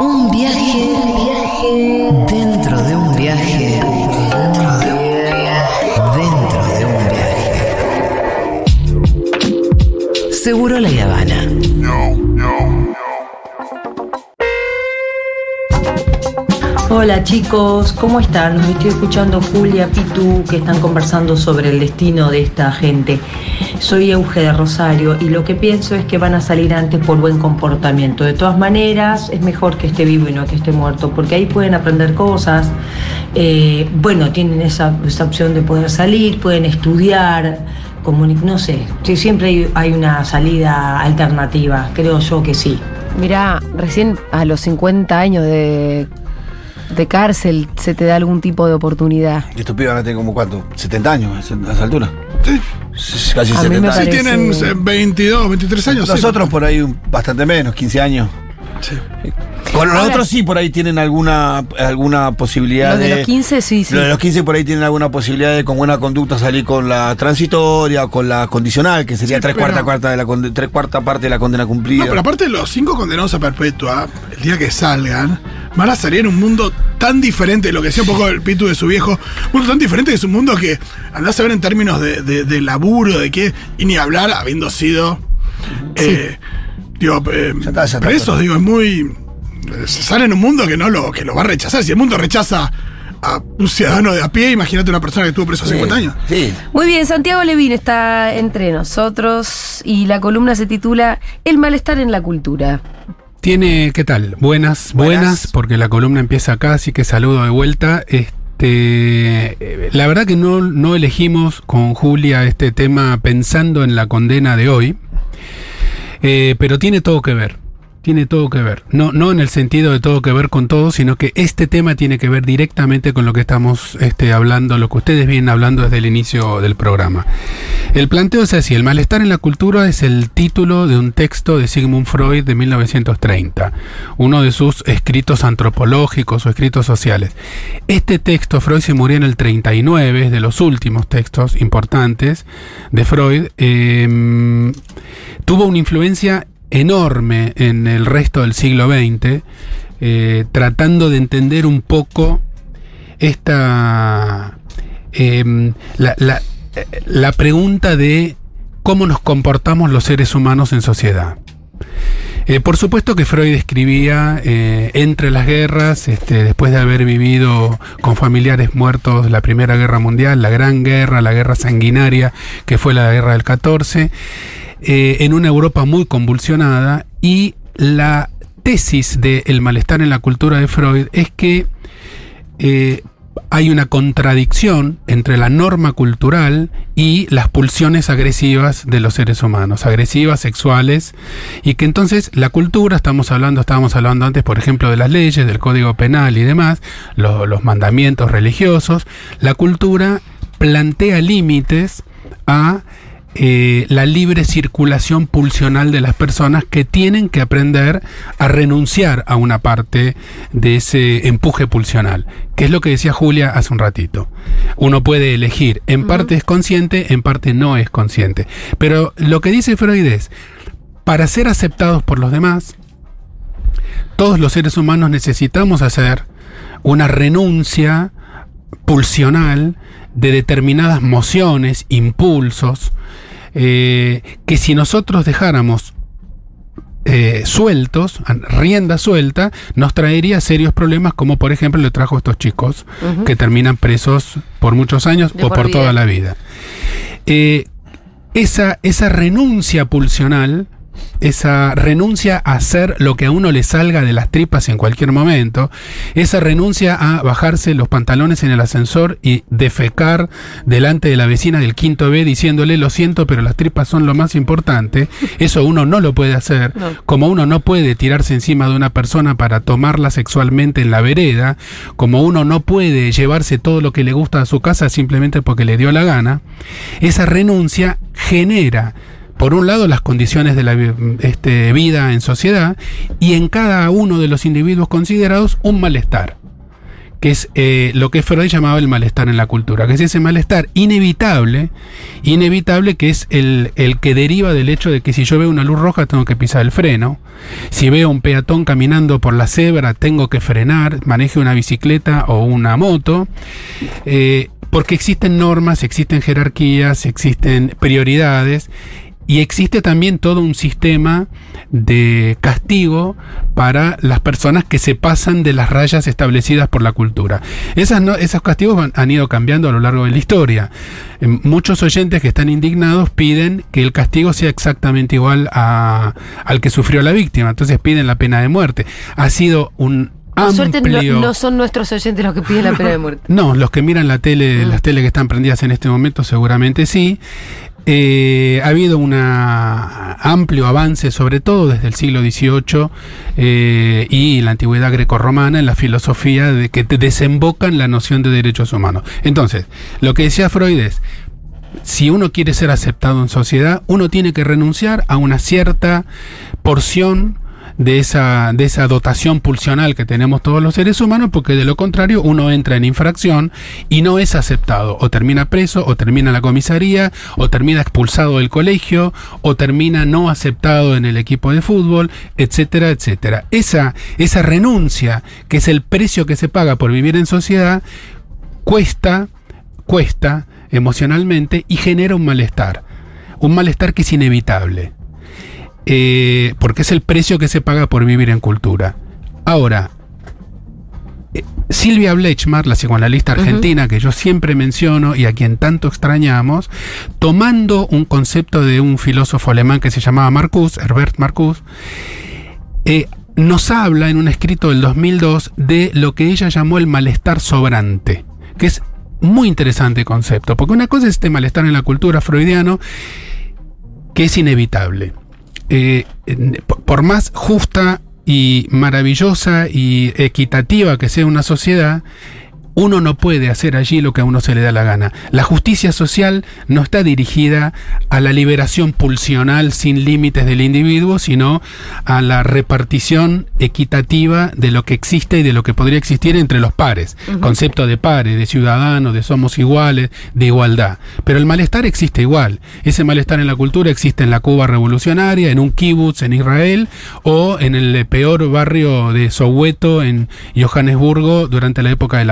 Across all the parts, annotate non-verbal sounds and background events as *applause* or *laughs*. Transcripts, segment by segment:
Un viaje, dentro de un viaje, dentro de un viaje, dentro de un viaje. Seguro la Habana. Hola chicos, ¿cómo están? Estoy escuchando Julia, Pitu, que están conversando sobre el destino de esta gente. Soy Euge de Rosario y lo que pienso es que van a salir antes por buen comportamiento. De todas maneras, es mejor que esté vivo y no que esté muerto, porque ahí pueden aprender cosas. Eh, bueno, tienen esa, esa opción de poder salir, pueden estudiar, no sé, siempre hay, hay una salida alternativa, creo yo que sí. Mirá, recién a los 50 años de, de cárcel se te da algún tipo de oportunidad. Y estos pibes van a tener como cuánto, 70 años a esa altura. Sí. Sí, Casi A mí me 70 Sí, parece- tienen eh, 22, 23 años. sí. Nosotros por ahí bastante menos, 15 años. Sí. Con los otros sí por ahí tienen alguna, alguna posibilidad Los de de. los 15 sí, sí. Los de los 15 por ahí tienen alguna posibilidad de con buena conducta salir con la transitoria o con la condicional, que sería Sí, tres cuarta, cuarta de la tres cuarta parte de la condena cumplida. No, pero aparte los cinco condenados a perpetua, el día que salgan, van a salir en un mundo tan diferente, lo que decía un poco el pitu de su viejo, un mundo tan diferente que es un mundo que andás a ver en términos de, de- de laburo, de qué, y ni hablar habiendo sido, eh, digo, eh, Ya está, ya está, presos, pero- digo, es muy... eh, Sale en un mundo que no lo, que lo va a rechazar. Si el mundo rechaza a un ciudadano de a pie, imagínate una persona que estuvo preso Sí, 50 años. Sí. Muy bien, Santiago Levín está entre nosotros y la columna se titula El malestar en la cultura. Tiene, ¿qué tal? Buenas, Buenas. buenas, porque la columna empieza acá, así que saludo de vuelta. Este, eh, la verdad que no, no elegimos con Julia este tema pensando en la condena de hoy, eh, pero tiene todo que ver. Tiene todo que ver. No, no en el sentido de todo que ver con todo, sino que este tema tiene que ver directamente con lo que estamos este, hablando, lo que ustedes vienen hablando desde el inicio del programa. El planteo es así, el malestar en la cultura es el título de un texto de Sigmund Freud de 1930, uno de sus escritos antropológicos o escritos sociales. Este texto, Freud se murió en el 39, es de los últimos textos importantes de Freud, eh, tuvo una influencia enorme en el resto del siglo XX, eh, tratando de entender un poco esta... em, la, la- la pregunta de cómo nos comportamos los seres humanos en sociedad. Eh, por supuesto que Freud escribía eh, entre las guerras, este, después de haber vivido con familiares muertos la Primera Guerra Mundial, la Gran Guerra, la Guerra Sanguinaria, que fue la Guerra del 14, eh, en una Europa muy convulsionada, y la tesis del malestar en la cultura de Freud es que eh, hay una contradicción entre la norma cultural y las pulsiones agresivas de los seres humanos, agresivas, sexuales, y que entonces la cultura, estamos hablando, estábamos hablando antes, por ejemplo, de las leyes, del código penal y demás, lo- los mandamientos religiosos, la cultura plantea límites a eh, la libre circulación pulsional de las personas que tienen que aprender a renunciar a una parte de ese empuje pulsional, que es lo que decía Julia hace un ratito. Uno puede elegir, en parte es consciente, en parte no es consciente. Pero lo que dice Freud es, para ser aceptados por los demás, todos los seres humanos necesitamos hacer una renuncia pulsional de determinadas mociones, impulsos, eh, que si nosotros dejáramos eh, sueltos, rienda suelta, nos traería serios problemas como por ejemplo le trajo a estos chicos que terminan presos por muchos años De o por toda la vida. Eh, esa, esa renuncia pulsional, esa renuncia a hacer lo que a uno le salga de las tripas en cualquier momento, esa renuncia a bajarse los pantalones en el ascensor y defecar delante de la vecina del quinto B diciéndole lo siento, pero las tripas son lo más importante, *laughs* eso uno no lo puede hacer, No. como uno no puede tirarse encima de una persona para tomarla sexualmente en la vereda, como uno no puede llevarse todo lo que le gusta a su casa simplemente porque le dio la gana, esa renuncia genera, por un lado, las condiciones de la este, vida en sociedad y en cada uno de los individuos considerados un malestar que es eh, lo que Freud llamaba el malestar en la cultura, que es ese malestar inevitable, inevitable que es el, el que deriva del hecho de que si yo veo una luz roja tengo que pisar el freno, si veo un peatón caminando por la cebra tengo que frenar, maneje una bicicleta o una moto, eh, porque existen normas, existen jerarquías, existen prioridades y existe también todo un sistema de castigo para las personas que se pasan de las rayas establecidas por la cultura. Esas no- esos castigos han, han ido cambiando a lo largo de la historia. Eh, Muchos oyentes que están indignados piden que el castigo sea exactamente igual a- al que sufrió la víctima. Entonces piden la pena de muerte. Ha sido un Por suerte no, son nuestros oyentes los que piden la pena de *laughs* muerte. No, los que miran la tele, las tele que están prendidas en este momento, seguramente sí. Eh, ha habido un amplio avance, sobre todo desde el siglo XVIII eh, y la antigüedad grecorromana, en la filosofía de que te desembocan la noción de derechos humanos. Entonces, lo que decía Freud es, si uno quiere ser aceptado en sociedad, uno tiene que renunciar a una cierta porción de esa, de esa dotación pulsional que tenemos todos los seres humanos, porque de lo contrario uno entra en infracción y no es aceptado. O termina preso, o termina en la comisaría, o termina expulsado del colegio, o termina no aceptado en el equipo de fútbol, etcétera, etcétera. Esa, esa renuncia, que es el precio que se paga por vivir en sociedad, cuesta, cuesta emocionalmente y genera un malestar. Un malestar que es inevitable. Eh, porque es el precio que se paga por vivir en cultura. Ahora, eh, Silvia Blechmar, la psicoanalista argentina que yo siempre menciono y a quien tanto extrañamos, tomando un concepto de un filósofo alemán que se llamaba Marcuse, Herbert Marcuse, eh, nos habla en un escrito del 2002 de lo que ella llamó el malestar sobrante, que es muy interesante concepto, porque una cosa es este malestar en la cultura freudiano, que es inevitable. Eh, por más justa y maravillosa y equitativa que sea una sociedad, uno no puede hacer allí lo que a uno se le da la gana. La justicia social no está dirigida a la liberación pulsional sin límites del individuo, sino a la repartición equitativa de lo que existe y de lo que podría existir entre los pares. Concepto de pares, de ciudadanos, de somos iguales, de igualdad. Pero el malestar existe igual. Ese malestar en la cultura existe en la Cuba revolucionaria, en un kibutz en Israel o en el peor barrio de Soweto en Johannesburgo durante la época del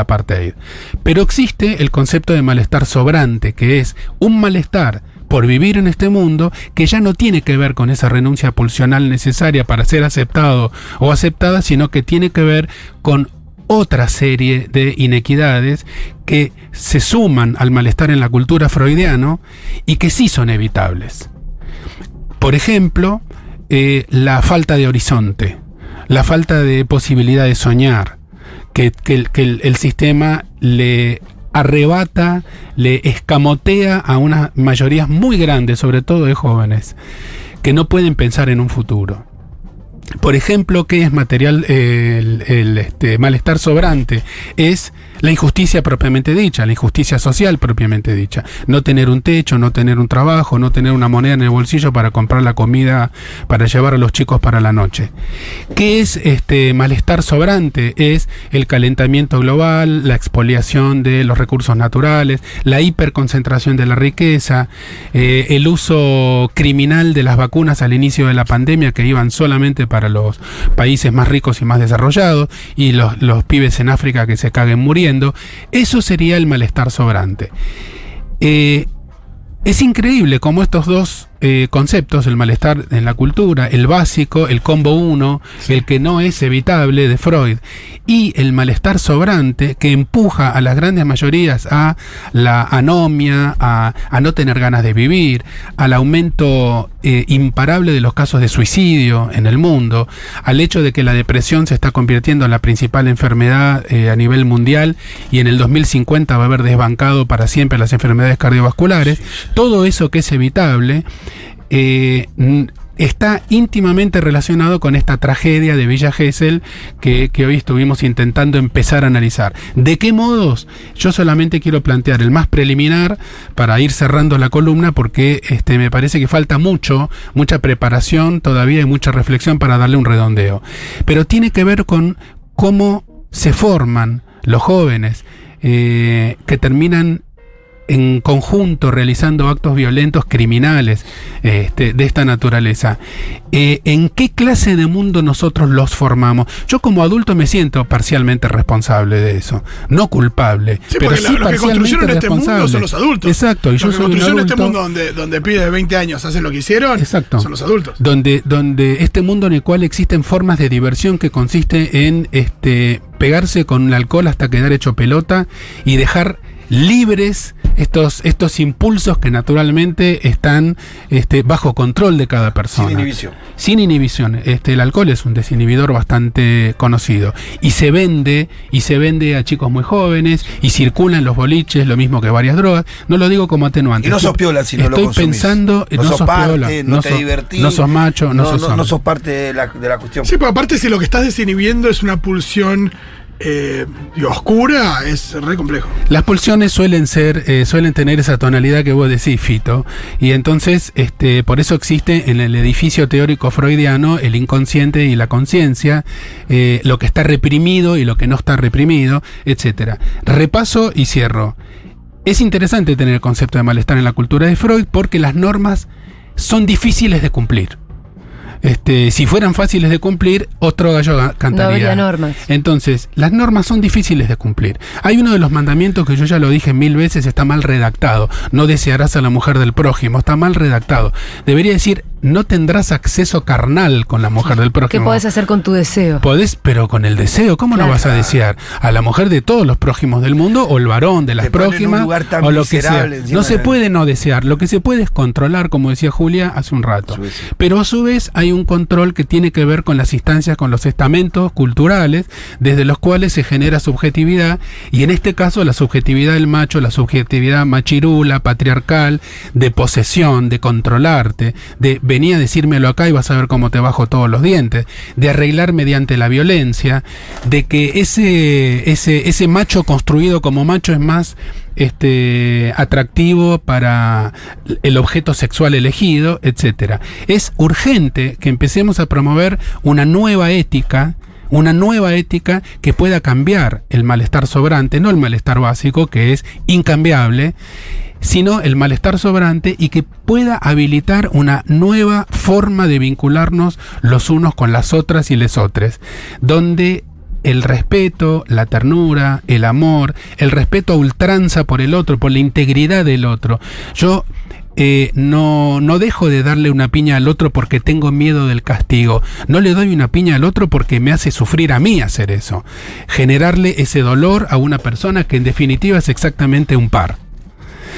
Pero existe el concepto de malestar sobrante, que es un malestar por vivir en este mundo que ya no tiene que ver con esa renuncia pulsional necesaria para ser aceptado o aceptada, sino que tiene que ver con otra serie de inequidades que se suman al malestar en la cultura freudiano y que sí son evitables. Por ejemplo, eh, la falta de horizonte, la falta de posibilidad de soñar, que, el- sistema le arrebata, le escamotea a unas mayorías muy grandes, sobre todo de jóvenes, que no pueden pensar en un futuro. Por ejemplo, ¿qué es material el, el, este, malestar sobrante? Es la injusticia propiamente dicha, la injusticia social propiamente dicha. No tener un techo, no tener un trabajo, no tener una moneda en el bolsillo para comprar la comida para llevar a los chicos para la noche. ¿Qué es este malestar sobrante? Es el calentamiento global, la expoliación de los recursos naturales, la hiperconcentración de la riqueza, eh, el uso criminal de las vacunas al inicio de la pandemia que iban solamente para los países más ricos y más desarrollados y los, los pibes en África que se caguen muriendo. Eso sería el malestar sobrante. Eh, es increíble cómo estos dos eh, conceptos, el malestar en la cultura, el básico, el combo 1, el que no es evitable de Freud, y el malestar sobrante que empuja a las grandes mayorías a la anomia, a, a no tener ganas de vivir, al aumento eh, imparable de los casos de suicidio en el mundo, al hecho de que la depresión se está convirtiendo en la principal enfermedad eh, a nivel mundial y en el 2050 va a haber desbancado para siempre las enfermedades cardiovasculares, todo eso que es evitable, eh, está íntimamente relacionado con esta tragedia de Villa Gesell que, que hoy estuvimos intentando empezar a analizar. ¿De qué modos? Yo solamente quiero plantear el más preliminar para ir cerrando la columna porque este, me parece que falta mucho, mucha preparación todavía y mucha reflexión para darle un redondeo. Pero tiene que ver con cómo se forman los jóvenes, eh, que terminan en conjunto realizando actos violentos criminales este, de esta naturaleza. Eh, ¿En qué clase de mundo nosotros los formamos? Yo como adulto me siento parcialmente responsable de eso, no culpable, Sí, pero sí la- los que construyeron este mundo son los adultos. Exacto, y los yo que soy un construyeron este adulto. mundo donde, donde pibes de 20 años hacen lo que hicieron Exacto. son los adultos. donde, donde este mundo en el cual existen formas de diversión que consiste en este pegarse con un alcohol hasta quedar hecho pelota y dejar libres estos, estos impulsos que naturalmente están este, bajo control de cada persona. Sin inhibición. Sin inhibición. Este, el alcohol es un desinhibidor bastante conocido. Y se vende, y se vende a chicos muy jóvenes, y circula en los boliches, lo mismo que varias drogas. No lo digo como atenuante. Y no sos Estoy- piola si no lo Estoy consumís. pensando, no, sos parte, piola, no, te sos- divertís. No sos macho, no, sos no, sos parte de la, de la cuestión. Sí, pero aparte si lo que estás desinhibiendo es una pulsión eh, digo, oscura, es re complejo. Las pulsiones suelen ser, eh, suelen tener esa tonalidad que vos decís, Fito, y entonces, este, por eso existe en el edificio teórico freudiano el inconsciente y la conciencia, eh, lo que está reprimido y lo que no está reprimido, etcétera. Repaso y cierro. Es interesante tener el concepto de malestar en la cultura de Freud porque las normas son difíciles de cumplir. Este, si fueran fáciles de cumplir, otro gallo ga- cantaría. habría normas. Entonces, las normas son difíciles de cumplir. Hay uno de los mandamientos que yo ya lo dije mil veces, está mal redactado. No desearás a la mujer del prójimo, está mal redactado. Debería decir, no tendrás acceso carnal con la mujer del ¿Qué prójimo. podés hacer con tu deseo? Podés, pero con el deseo, ¿cómo no vas a desear? A la mujer de todos los prójimos del mundo o el varón de las Te prójimas lugar tan o lo que sea. No se de- puede no desear, lo que se puede es controlar, como decía Julia hace un rato. Pero a su vez hay un control que tiene que ver con las instancias, con los estamentos culturales, desde los cuales se genera subjetividad, y en este caso la subjetividad del macho, la subjetividad machirula, patriarcal, de posesión, de controlarte, de venía a decírmelo acá y vas a ver cómo te bajo todos los dientes, de arreglar mediante la violencia, de que ese, ese, ese macho construido como macho es más este atractivo para el objeto sexual elegido, etcétera. Es urgente que empecemos a promover una nueva ética, una nueva ética que pueda cambiar el malestar sobrante, no el malestar básico que es incambiable, sino el malestar sobrante y que pueda habilitar una nueva forma de vincularnos los unos con las otras y les otras, donde el respeto, la ternura, el amor, el respeto a ultranza por el otro, por la integridad del otro. Yo eh, no, no dejo de darle una piña al otro porque tengo miedo del castigo. No le doy una piña al otro porque me hace sufrir a mí hacer eso. Generarle ese dolor a una persona que en definitiva es exactamente un par.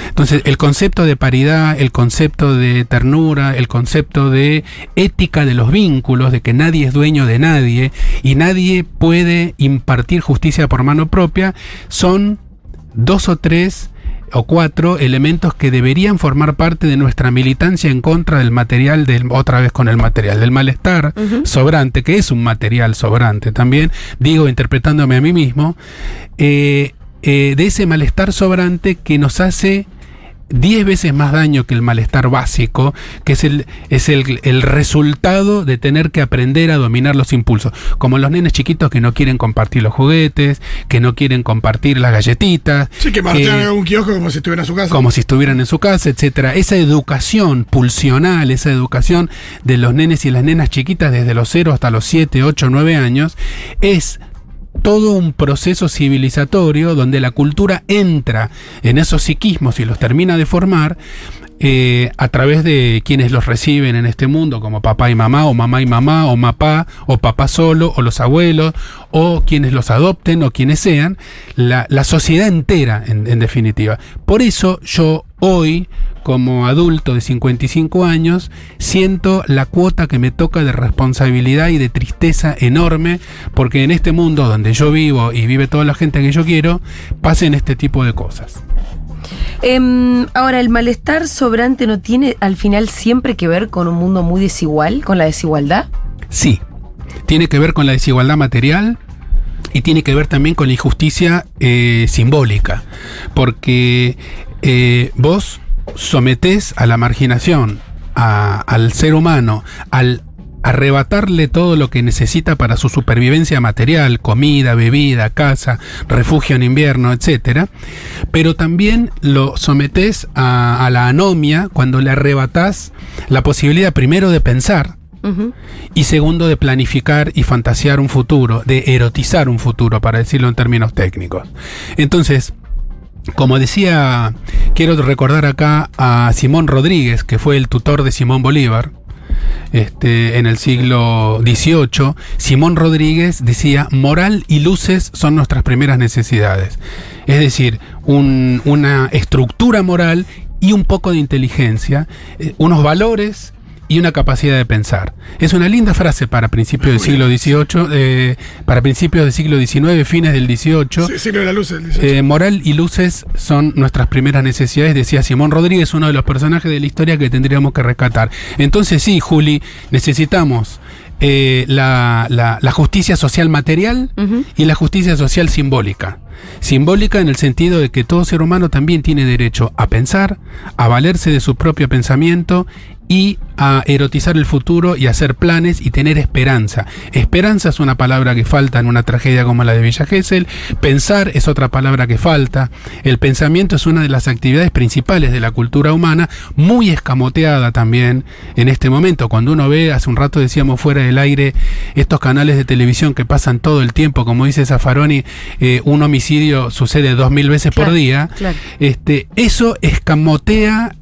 Entonces, el concepto de paridad, el concepto de ternura, el concepto de ética de los vínculos, de que nadie es dueño de nadie y nadie puede impartir justicia por mano propia, son dos o tres o cuatro elementos que deberían formar parte de nuestra militancia en contra del material del otra vez con el material del malestar sobrante que es un material sobrante también digo interpretándome a mí mismo eh, eh, de ese malestar sobrante que nos hace 10 veces más daño que el malestar básico, que es el, es el, el resultado de tener que aprender a dominar los impulsos. Como los nenes chiquitos que no quieren compartir los juguetes, que no quieren compartir las galletitas. Sí, que marchan en un kiosco como si estuviera en su casa. Como si estuvieran en su casa, etcétera. Esa educación pulsional, esa educación de los nenes y las nenas chiquitas desde los 0 hasta los 7, 8, 9 años, es todo un proceso civilizatorio donde la cultura entra en esos psiquismos y los termina de formar eh, a través de quienes los reciben en este mundo, como papá y mamá, o mamá y mamá, o papá, o papá solo, o los abuelos, o quienes los adopten, o quienes sean, la, sociedad entera, en, en definitiva. Por eso yo hoy, como adulto de 55 años, siento la cuota que me toca de responsabilidad y de tristeza enorme, porque en este mundo donde yo vivo y vive toda la gente que yo quiero, pasen este tipo de cosas. Em, ahora, ¿el malestar sobrante no tiene al final siempre que ver con un mundo muy desigual, con la desigualdad? Sí, tiene que ver con la desigualdad material y tiene que ver también con la injusticia eh, simbólica, porque eh, vos sometés a la marginación al ser humano, al arrebatarle todo lo que necesita para su supervivencia material, comida, bebida, casa, refugio en invierno, etc. Pero también lo sometes a, a la anomia cuando le arrebatás la posibilidad primero de pensar, y segundo de planificar y fantasear un futuro, de erotizar un futuro, para decirlo en términos técnicos. Entonces, como decía, quiero recordar acá a Simón Rodríguez, que fue el tutor de Simón Bolívar. Este, en el siglo XVIII, Simón Rodríguez decía, moral y luces son nuestras primeras necesidades. Es decir, un- una estructura moral y un poco de inteligencia, eh, unos valores y una capacidad de pensar. Es una linda frase para principios del siglo XVIII, eh, para principios del siglo XIX, fines del XVIII. Sí, siglo de la luz. el 18. Eh, moral y luces son nuestras primeras necesidades, decía Simón Rodríguez, uno de los personajes de la historia que tendríamos que rescatar. Entonces sí, Juli, necesitamos eh, la, la- la justicia social material y la justicia social simbólica. Simbólica en el sentido de que todo ser humano también tiene derecho a pensar, a valerse de su propio pensamiento y a erotizar el futuro y hacer planes y tener esperanza. Esperanza es una palabra que falta en una tragedia como la de Villa Gesell. Pensar es otra palabra que falta. El pensamiento es una de las actividades principales de la cultura humana, muy escamoteada también en este momento. Cuando uno ve, hace un rato decíamos fuera del aire, estos canales de televisión que pasan todo el tiempo, como dice Zaffaroni, eh, un homicidio sucede dos mil veces por día. claro. Este, eso escamotea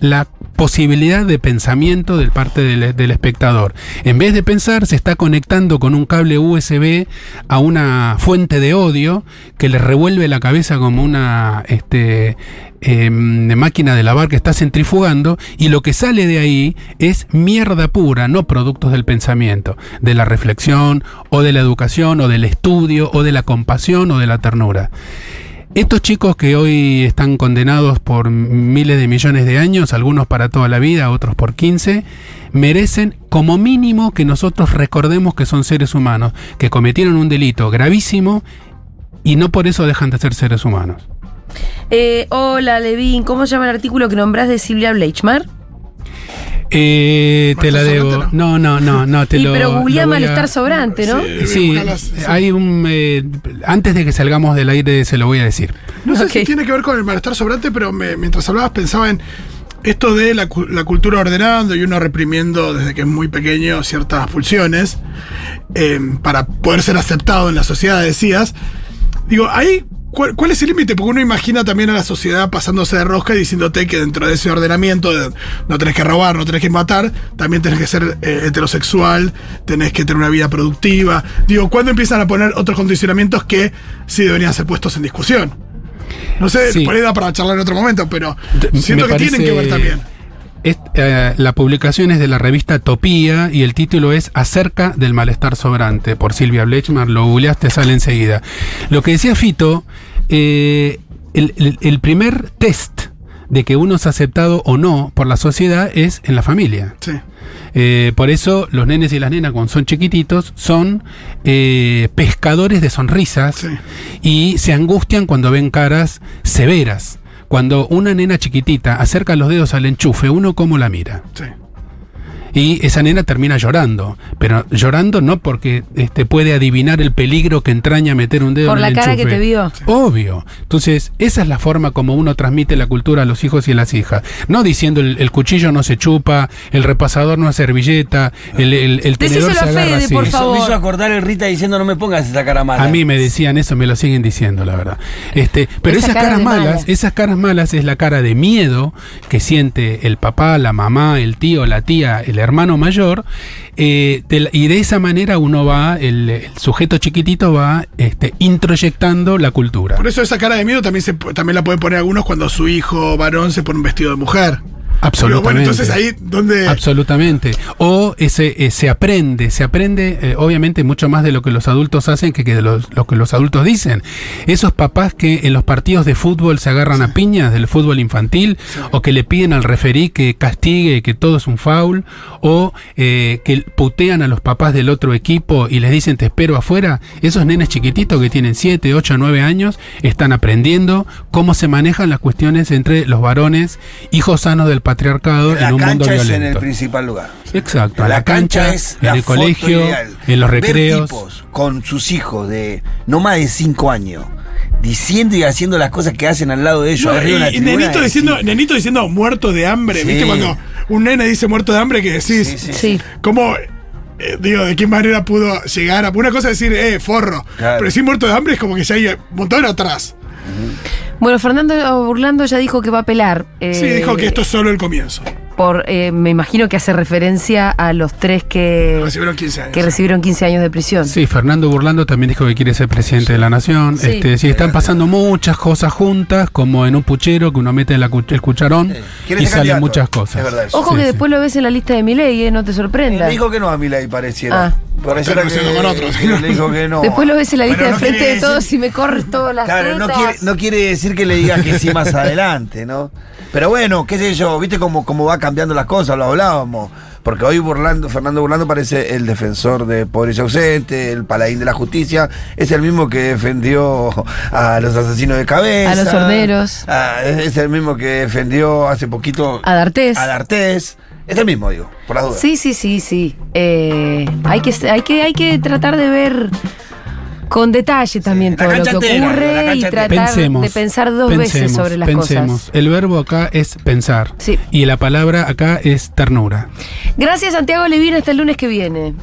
la posibilidad de pensamiento del parte del, espectador. En vez de pensar, se está conectando con un cable USB a una fuente de odio que le revuelve la cabeza como una este, em, máquina de lavar que está centrifugando y lo que sale de ahí es mierda pura, no productos del pensamiento, de la reflexión o de la educación o del estudio o de la compasión o de la ternura. Estos chicos que hoy están condenados por miles de millones de años, algunos para toda la vida, otros por 15, merecen como mínimo que nosotros recordemos que son seres humanos, que cometieron un delito gravísimo y no por eso dejan de ser seres humanos. Eh, hola, Levin, ¿cómo se llama el artículo que nombrás de Silvia Bleichmar? Eh, te la debo. sobrante, No, no, no, no, te Y lo. pero googleá lo voy a- malestar sobrante, ¿no? Sí. Sí, hay un. eh, antes de que salgamos del aire se lo voy a decir. No sé si tiene que ver con el malestar sobrante, pero me- mientras hablabas pensaba en esto de la, la cultura ordenando y uno reprimiendo desde que es muy pequeño ciertas pulsiones eh, para poder ser aceptado en la sociedad, decías. Digo, ahí, ¿cuál, cuál es el límite? Porque uno imagina también a la sociedad pasándose de rosca y diciéndote que dentro de ese ordenamiento de no tenés que robar, no tenés que matar, también tenés que ser eh, heterosexual, tenés que tener una vida productiva. Digo, ¿cuándo empiezan a poner otros condicionamientos que sí deberían ser puestos en discusión? No sé, Sí. por ahí da para charlar en otro momento, pero siento me que tienen que ver también. Es- eh, la publicación es de la revista Topía y el título es Acerca del malestar sobrante por Silvia Blechmar. Lo googleaste, sale enseguida. Lo que decía Fito, eh, el, el- el primer test de que uno es aceptado o no por la sociedad es en la familia. Sí. Eh, por eso los nenes y las nenas cuando son chiquititos son eh, pescadores de sonrisas Sí. y se angustian cuando ven caras severas. Cuando una nena chiquitita acerca los dedos al enchufe, uno cómo la mira. Sí. Y esa nena termina llorando, pero llorando no porque este, puede adivinar el peligro que entraña meter un dedo Por en la el cara que te vio. Obvio. Entonces, esa es la forma como uno transmite la cultura a los hijos y a las hijas. No diciendo el, el cuchillo no se chupa, el repasador no es servilleta, el, el, el tenedor se agarra Fede, así. por Eso favor. me hizo acordar el Rita diciendo no me pongas esa cara mala. A mí me decían eso, me lo siguen diciendo, la verdad. Este, pero Esa esas cara caras malas, mala. esas caras malas es la cara de miedo que siente el papá, la mamá, el tío, la tía, el hermano mayor, eh, y de esa manera uno va, el, sujeto chiquitito va este, introyectando la cultura. Por eso esa cara de miedo también, se, también la pueden poner algunos cuando su hijo varón se pone un vestido de mujer. Pero bueno, Absolutamente. entonces ahí donde... Absolutamente. O ese, eh, se aprende, se aprende eh, obviamente mucho más de lo que los adultos hacen que, que de los- lo que los adultos dicen. Esos papás que en los partidos de fútbol se agarran a piñas del fútbol infantil o que le piden al referí que castigue que todo es un foul o eh, que putean a los papás del otro equipo y les dicen te espero afuera, esos nenes chiquititos que tienen 7, 8, 9 años están aprendiendo cómo se manejan las cuestiones entre los varones, hijos sanos del patriarcado La en un mundo cancha es en el violento. principal lugar. Exacto, a la, cancha, es en la el colegio, ideal. en los Ver recreos. tipos con sus hijos de no más de 5 años diciendo y haciendo las cosas que hacen al lado de ellos. No, arriba una y, y tribuna, nenito, diciendo, nenito diciendo muerto de hambre. Sí. ¿Viste cuando un nene dice muerto de hambre que decís? Sí, sí. Sí. ¿Cómo, eh, digo, de qué manera pudo llegar a. Una cosa es decir, eh, forro. Claro. Pero decir muerto de hambre es como que ya hay un montón atrás. Bueno, Fernando Burlando ya dijo que va a apelar. eh, Sí, dijo que esto es solo el comienzo. Por, eh, me imagino que hace referencia a los tres que, Recibieron 15 años. que recibieron 15 años de prisión. Sí, Fernando Burlando también dijo que quiere ser presidente de la nación. Sí. Este, sí, están pasando muchas cosas juntas, como en un puchero que uno mete la el cucharón Eh, y ser salen candidato. muchas cosas. Es verdad eso. Ojo Sí, que sí. después lo ves en la lista de Milei, eh, no te Eh, sorprenda. Le dijo que no a Milei pareciera. Ah. Pareciera que con otros. que le dijo que no. Después lo ves en la lista Bueno, de frente de todos y me corres todas las Claro, no quiere, no quiere decir que le diga que sí más *laughs* adelante, ¿no? Pero bueno, qué sé yo, viste cómo, cómo va cambiando las cosas, lo hablábamos. Porque hoy Burlando, Fernando Burlando parece el defensor de pobres y ausentes, el paladín de la justicia, es el mismo que defendió a los asesinos de cabeza. A los horneros. Es es el mismo que defendió hace poquito A D'Artés. a D'Artés. Es el mismo, digo, por las dudas. Sí, sí, sí, sí. Eh, hay, que, hay, que, hay que tratar de ver con detalle también todo lo que la ocurre y tratar Pensemos. de pensar dos veces sobre las pensemos. cosas. El verbo acá es pensar. Sí. Y la palabra acá es ternura. Gracias, Santiago Levina. Hasta el lunes que viene.